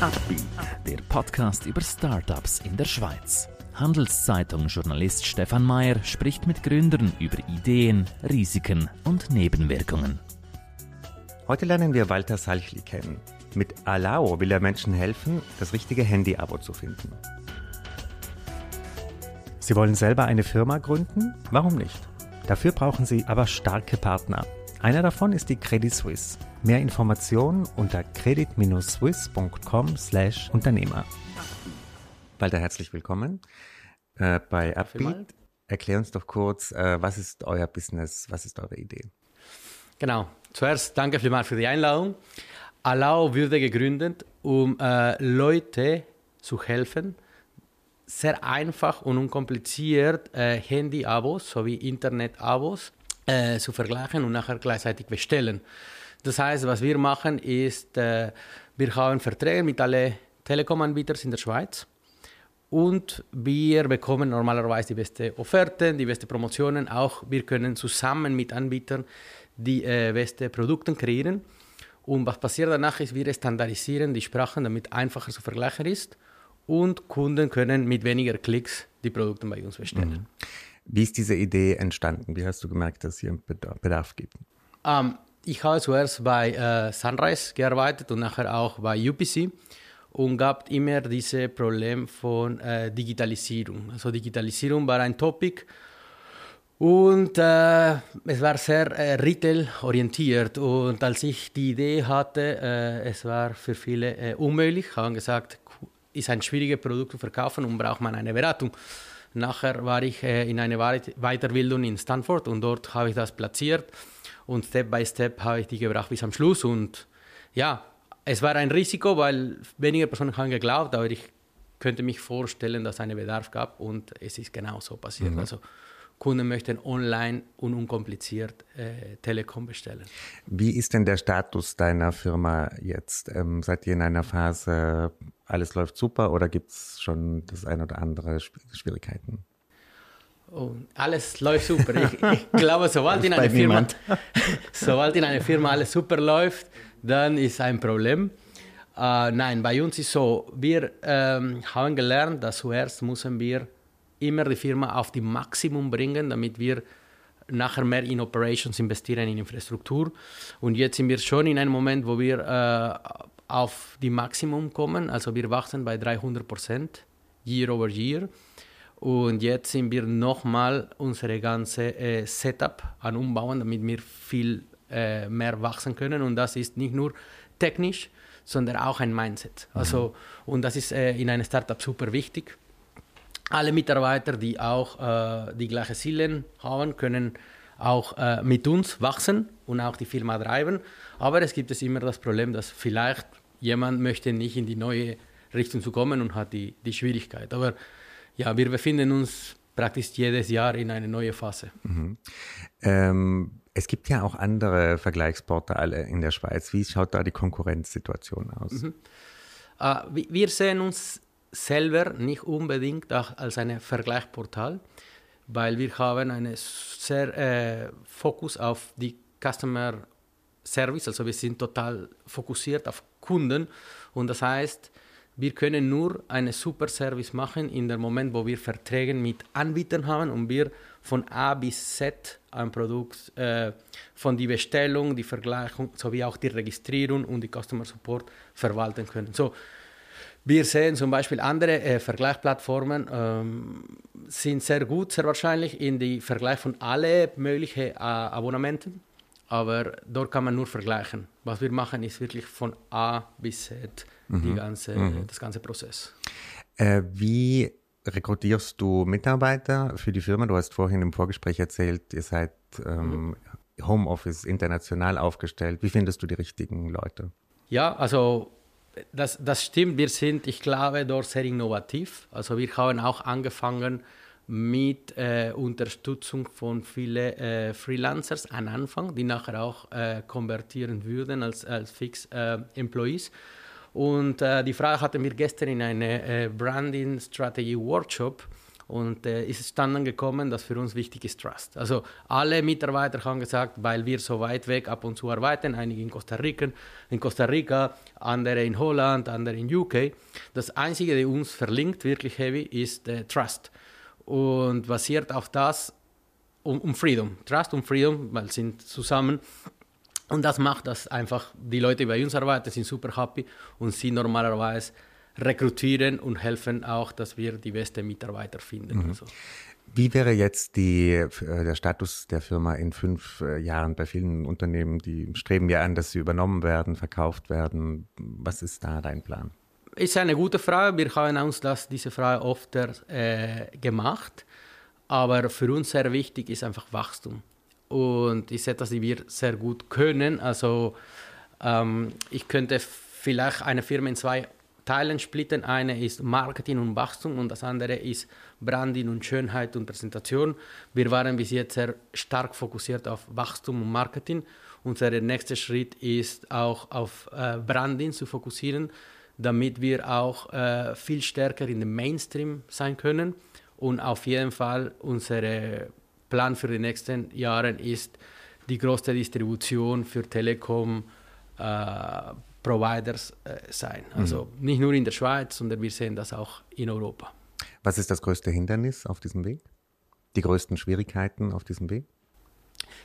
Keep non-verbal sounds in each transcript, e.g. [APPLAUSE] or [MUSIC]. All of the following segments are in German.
Upbeat, der Podcast über Startups in der Schweiz. Handelszeitung-Journalist Stefan Mayer spricht mit Gründern über Ideen, Risiken und Nebenwirkungen. Heute lernen wir Walter Salchli kennen. Mit Alao will er Menschen helfen, das richtige Handy-Abo zu finden. Sie wollen selber eine Firma gründen? Warum nicht? Dafür brauchen Sie aber starke Partner. Einer davon ist die Credit Suisse. Mehr Informationen unter credit-swiss.com/Unternehmer. Walter, herzlich willkommen äh, bei Upbeat. Erklär uns doch kurz, äh, was ist euer Business, was ist eure Idee? Genau. Zuerst danke vielmals für die Einladung. Allow wurde gegründet, um äh, Leute zu helfen, sehr einfach und unkompliziert äh, Handy-Abos sowie Internet-Abos äh, zu vergleichen und nachher gleichzeitig bestellen. Das heißt, was wir machen, ist, äh, wir haben Verträge mit allen Telekom-Anbietern in der Schweiz und wir bekommen normalerweise die beste Offerten, die beste Promotionen. Auch wir können zusammen mit Anbietern die äh, beste Produkte kreieren. Und was passiert danach ist, wir standardisieren die Sprachen, damit einfacher zu vergleichen ist und Kunden können mit weniger Klicks die Produkte bei uns bestellen. Mhm. Wie ist diese Idee entstanden? Wie hast du gemerkt, dass es hier einen Bedarf gibt? Um, ähm, ich habe zuerst bei äh, Sunrise gearbeitet und nachher auch bei UPC und gab immer dieses Problem von äh, Digitalisierung. Also Digitalisierung war ein Topic und äh, es war sehr äh, retail-orientiert. Und als ich die Idee hatte, äh, es war für viele äh, unmöglich, haben gesagt, ist ein schwieriges Produkt zu verkaufen und braucht man eine Beratung. Nachher war ich äh, in einer Weiterbildung in Stanford und dort habe ich das platziert und Step by Step habe ich die gebracht bis am Schluss. Und ja, es war ein Risiko, weil wenige Personen haben geglaubt, aber ich könnte mich vorstellen, dass es einen Bedarf gab und es ist genau so passiert. Mhm. Also Kunden möchten online und unkompliziert äh, Telekom bestellen. Wie ist denn der Status deiner Firma jetzt? Ähm, seid ihr in einer Phase, alles läuft super oder gibt es schon das ein oder andere Schwierigkeiten? Oh, alles läuft super. Ich, ich glaube, sobald in, einer Firma, [LAUGHS] sobald in einer Firma alles super läuft, dann ist ein Problem. Uh, nein, bei uns ist so, wir ähm, haben gelernt, dass zuerst müssen wir immer die Firma auf die Maximum bringen, damit wir nachher mehr in Operations investieren, in Infrastruktur. Und jetzt sind wir schon in einem Moment, wo wir äh, auf die Maximum kommen. Also wir wachsen bei 300 Prozent year over year. Und jetzt sind wir nochmal unsere ganze äh, Setup an umbauen, damit wir viel äh, mehr wachsen können. Und das ist nicht nur technisch, sondern auch ein Mindset. Also, und das ist äh, in einem Startup super wichtig alle Mitarbeiter, die auch äh, die gleichen Ziele haben, können auch äh, mit uns wachsen und auch die Firma treiben. Aber es gibt es immer das Problem, dass vielleicht jemand möchte nicht in die neue Richtung zu kommen und hat die, die Schwierigkeit. Aber ja, wir befinden uns praktisch jedes Jahr in eine neue Phase. Mhm. Ähm, es gibt ja auch andere Vergleichsportale in der Schweiz. Wie schaut da die Konkurrenzsituation aus? Mhm. Äh, wir sehen uns selber nicht unbedingt als ein Vergleichsportal, weil wir haben einen sehr äh, Fokus auf die Customer Service, also wir sind total fokussiert auf Kunden und das heißt, wir können nur einen super Service machen in dem Moment, wo wir Verträge mit Anbietern haben und wir von A bis Z ein Produkt, äh, von der Bestellung, die Vergleichung sowie auch die Registrierung und die Customer Support verwalten können. So, wir sehen zum Beispiel andere äh, Vergleichsplattformen ähm, sind sehr gut, sehr wahrscheinlich in die Vergleich von allen möglichen äh, Abonnementen, aber dort kann man nur vergleichen. Was wir machen, ist wirklich von A bis Z mhm. die ganze, mhm. das ganze Prozess. Äh, wie rekrutierst du Mitarbeiter für die Firma? Du hast vorhin im Vorgespräch erzählt, ihr seid ähm, mhm. Homeoffice international aufgestellt. Wie findest du die richtigen Leute? Ja, also das, das stimmt, wir sind, ich glaube, dort sehr innovativ. Also wir haben auch angefangen mit äh, Unterstützung von vielen äh, Freelancers am Anfang, die nachher auch äh, konvertieren würden als, als Fix äh, Employees. Und äh, die Frage hatten wir gestern in einem äh, Branding Strategy Workshop Und äh, ist es dann gekommen, dass für uns wichtig ist Trust. Also alle Mitarbeiter haben gesagt, weil wir so weit weg ab und zu arbeiten, einige in Costa Rica, in Costa Rica, andere in Holland, andere in UK. Das Einzige, der uns verlinkt, wirklich heavy, ist äh, Trust. Und basiert auf das um, um Freedom. Trust und Freedom, weil sind zusammen. Und das macht, dass einfach die Leute, die bei uns arbeiten, sind super happy und sie normalerweise rekrutieren und helfen auch, dass wir die besten Mitarbeiter finden. Mhm. Also. Wie wäre jetzt die, äh, der Status der Firma in fünf äh, Jahren bei vielen Unternehmen? Die streben ja an, dass sie übernommen werden, verkauft werden. Was ist da dein Plan? Ist eine gute Frage. Wir haben uns das, diese Frage oft äh, gemacht. Aber für uns sehr wichtig ist einfach Wachstum. Und ich sehe, dass wir sehr gut können. Also ähm, ich könnte vielleicht eine Firma in zwei Teilen splitten. Eine ist Marketing und Wachstum und das andere ist Branding und Schönheit und Präsentation. Wir waren bis jetzt sehr stark fokussiert auf Wachstum und Marketing. Unser nächster Schritt ist auch auf äh, Branding zu fokussieren, damit wir auch äh, viel stärker in dem Mainstream sein können. Und auf jeden Fall unser Plan für die nächsten Jahre ist die größte Distribution für Telekom. Äh, Providers äh, sein. Also mhm. nicht nur in der Schweiz, sondern wir sehen das auch in Europa. Was ist das größte Hindernis auf diesem Weg? Die größten Schwierigkeiten auf diesem Weg?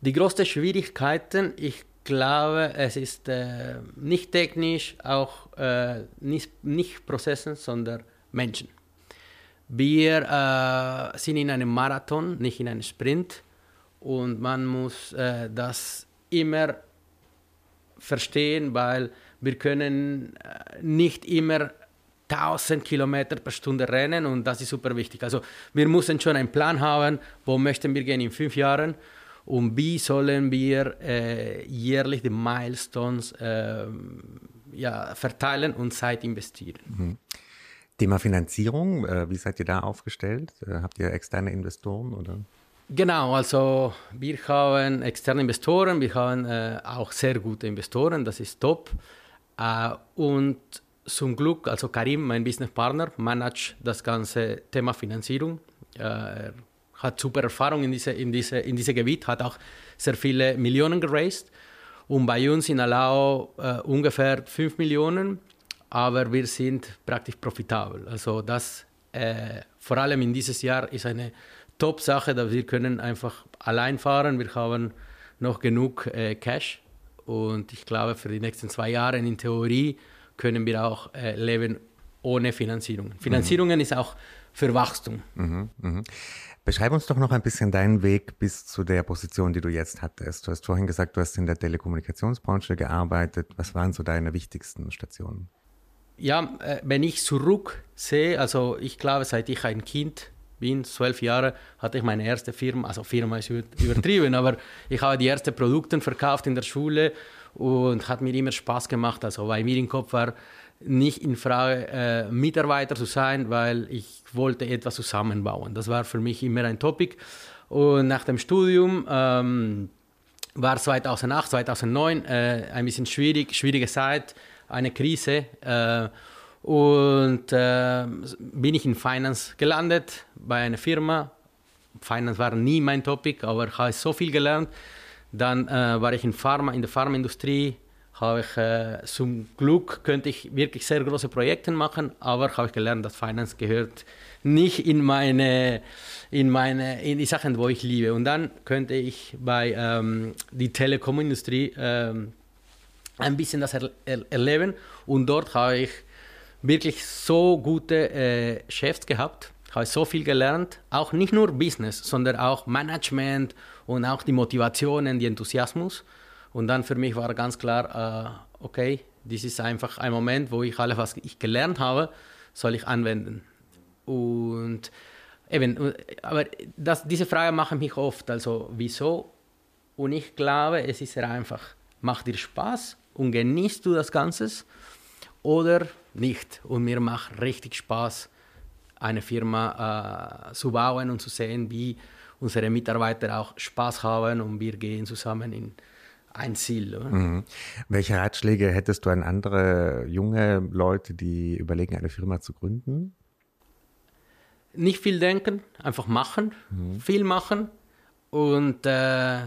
Die größten Schwierigkeiten, ich glaube, es ist äh, nicht technisch, auch äh, nicht, nicht Prozessen, sondern Menschen. Wir äh, sind in einem Marathon, nicht in einem Sprint. Und man muss äh, das immer verstehen, weil wir können äh, nicht immer 1000 Kilometer per Stunde rennen und das ist super wichtig. Also wir müssen schon einen Plan haben, wo möchten wir gehen in fünf Jahren und wie sollen wir äh, jährlich die Milestones äh, ja, verteilen und Zeit investieren. Mhm. Thema Finanzierung, äh, wie seid ihr da aufgestellt? Äh, habt ihr externe Investoren oder? Genau, also wir haben externe Investoren, wir haben äh, auch sehr gute Investoren, das ist top. Äh, und zum Glück, also Karim, mein Businesspartner, managt das ganze Thema Finanzierung. Äh, er hat super Erfahrung in diesem in diese, in diese Gebiet, hat auch sehr viele Millionen geraced. Und bei uns in Alau äh, ungefähr 5 Millionen, aber wir sind praktisch profitabel. Also das äh, vor allem in dieses Jahr ist eine Top-Sache, dass wir können einfach allein fahren. Wir haben noch genug äh, Cash und ich glaube, für die nächsten zwei Jahre in Theorie können wir auch äh, leben ohne Finanzierung. Finanzierungen mhm. ist auch für Wachstum. Mhm, mh. Beschreib uns doch noch ein bisschen deinen Weg bis zu der Position, die du jetzt hattest. Du hast vorhin gesagt, du hast in der Telekommunikationsbranche gearbeitet. Was waren so deine wichtigsten Stationen? Ja, äh, wenn ich zurück sehe, also ich glaube, seit ich ein Kind bin, zwölf Jahre, hatte ich meine erste Firma, also Firma ist übertrieben, [LAUGHS] aber ich habe die ersten Produkte verkauft in der Schule und hat mir immer Spaß gemacht. Also bei mir im Kopf war nicht in Frage, äh, Mitarbeiter zu sein, weil ich wollte etwas zusammenbauen. Das war für mich immer ein Topic. Und nach dem Studium ähm, war 2008, 2009 äh, ein bisschen schwierig, schwierige Zeit, eine Krise. Äh, und äh, bin ich in Finance gelandet bei einer Firma. Finance war nie mein Topic, aber ich habe so viel gelernt. Dann äh, war ich in, Pharma, in der Pharmaindustrie. Habe ich, äh, zum Glück könnte ich wirklich sehr große Projekte machen, aber habe ich gelernt, dass Finance gehört nicht in meine, in meine, in die Sachen, wo ich liebe. Und dann könnte ich bei ähm, die Telekomindustrie ähm, ein bisschen das er, er, erleben. Und dort habe ich wirklich so gute äh, Chefs gehabt, habe so viel gelernt, auch nicht nur Business, sondern auch Management und auch die Motivationen, die Enthusiasmus. Und dann für mich war ganz klar, äh, okay, das ist einfach ein Moment, wo ich alles, was ich gelernt habe, soll ich anwenden. Und eben, aber das, diese Frage mache ich mich oft, also wieso? Und ich glaube, es ist sehr einfach. Macht dir Spaß und genießt du das Ganze? Oder nicht. Und mir macht richtig Spaß, eine Firma äh, zu bauen und zu sehen, wie unsere Mitarbeiter auch Spaß haben und wir gehen zusammen in ein Ziel. Mhm. Welche Ratschläge hättest du an andere junge Leute, die überlegen, eine Firma zu gründen? nicht viel denken, einfach machen, mhm. viel machen und äh,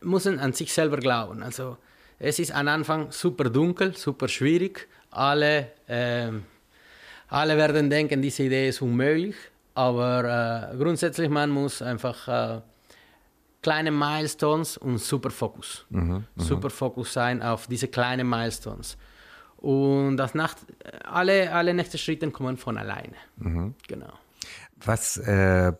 müssen an sich selber glauben. Also es ist am Anfang super dunkel, super schwierig. Alle, äh, alle werden denken, diese Idee ist unmöglich, aber äh, grundsätzlich man muss einfach äh, kleine Milestones und super Fokus. Mhm, mhm, super Fokus sein auf diese kleinen Milestones. Und das nach, alle, alle nächsten Schritte kommen von alleine. Mhm. Genau. Was äh,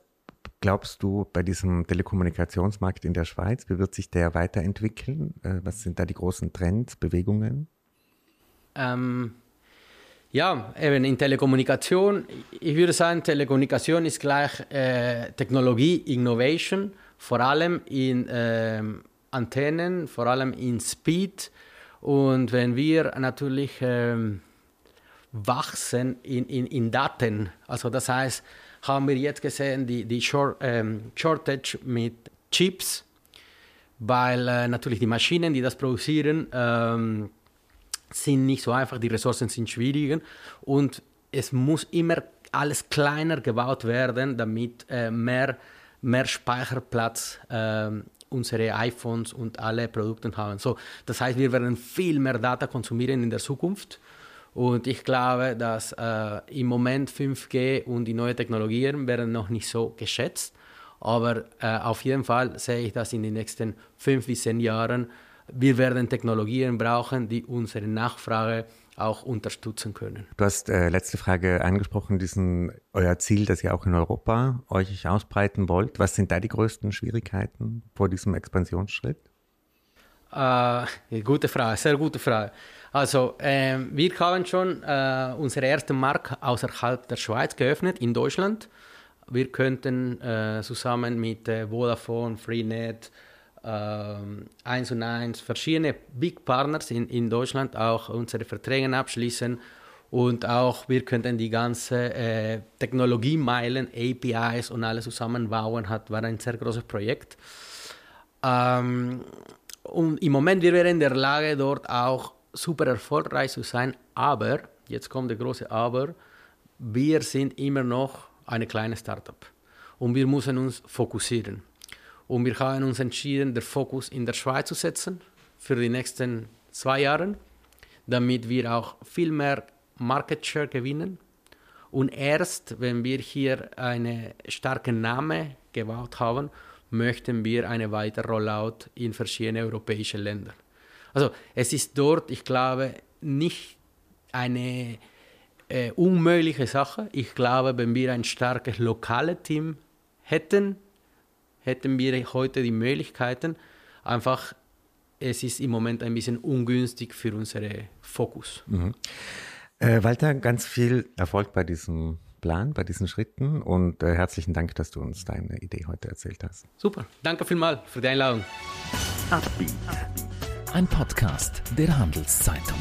glaubst du bei diesem Telekommunikationsmarkt in der Schweiz? Wie wird sich der weiterentwickeln? Äh, was sind da die großen Trends, Bewegungen? Ähm, ja, eben in Telekommunikation, ich würde sagen, Telekommunikation ist gleich äh, Technologie, Innovation, vor allem in äh, Antennen, vor allem in Speed. Und wenn wir natürlich ähm, wachsen in, in, in Daten, also das heißt, haben wir jetzt gesehen, die, die Short, ähm, Shortage mit Chips, weil äh, natürlich die Maschinen, die das produzieren, ähm, sind nicht so einfach, die Ressourcen sind schwieriger und es muss immer alles kleiner gebaut werden, damit äh, mehr, mehr Speicherplatz äh, unsere iPhones und alle Produkte haben. So, das heißt, wir werden viel mehr Data konsumieren in der Zukunft und ich glaube, dass äh, im Moment 5G und die neuen Technologien werden noch nicht so geschätzt. Aber äh, auf jeden Fall sehe ich, dass in den nächsten fünf bis zehn Jahren wir werden Technologien brauchen, die unsere Nachfrage auch unterstützen können. Du hast äh, letzte Frage angesprochen, diesen euer Ziel, dass ihr auch in Europa euch ausbreiten wollt. Was sind da die größten Schwierigkeiten vor diesem Expansionsschritt? Äh, gute Frage, sehr gute Frage. Also, äh, wir haben schon äh, unsere erste Markt außerhalb der Schweiz geöffnet, in Deutschland. Wir könnten äh, zusammen mit äh, Vodafone, Freenet, äh, 1 und 1, verschiedene Big Partners in, in Deutschland auch unsere Verträge abschließen und auch wir könnten die ganze äh, Technologiemeilen, APIs und alles zusammenbauen, hat, war ein sehr großes Projekt. Ähm, und im Moment wir wären in der Lage, dort auch super erfolgreich zu sein, aber, jetzt kommt der große Aber, wir sind immer noch eine kleine Startup und wir müssen uns fokussieren. Und wir haben uns entschieden, den Fokus in der Schweiz zu setzen für die nächsten zwei Jahre, damit wir auch viel mehr Market Share gewinnen. Und erst, wenn wir hier einen starken Namen gebaut haben, möchten wir eine weitere Rollout in verschiedene europäische Länder. Also es ist dort, ich glaube, nicht eine äh, unmögliche Sache. Ich glaube, wenn wir ein starkes lokales Team hätten, hätten wir heute die Möglichkeiten. Einfach, es ist im Moment ein bisschen ungünstig für unseren Fokus. Mhm. Äh, Walter, ganz viel Erfolg bei diesem Plan, bei diesen Schritten und äh, herzlichen Dank, dass du uns deine Idee heute erzählt hast. Super, danke vielmals für die Einladung. Ein Podcast der Handelszeitung.